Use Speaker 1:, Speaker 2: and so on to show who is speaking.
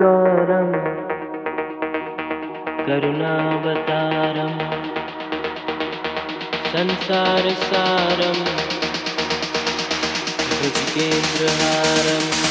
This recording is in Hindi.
Speaker 1: कर्पूरगौरं करुणावतारं संसारसारं भुजगेन्द्रहारम्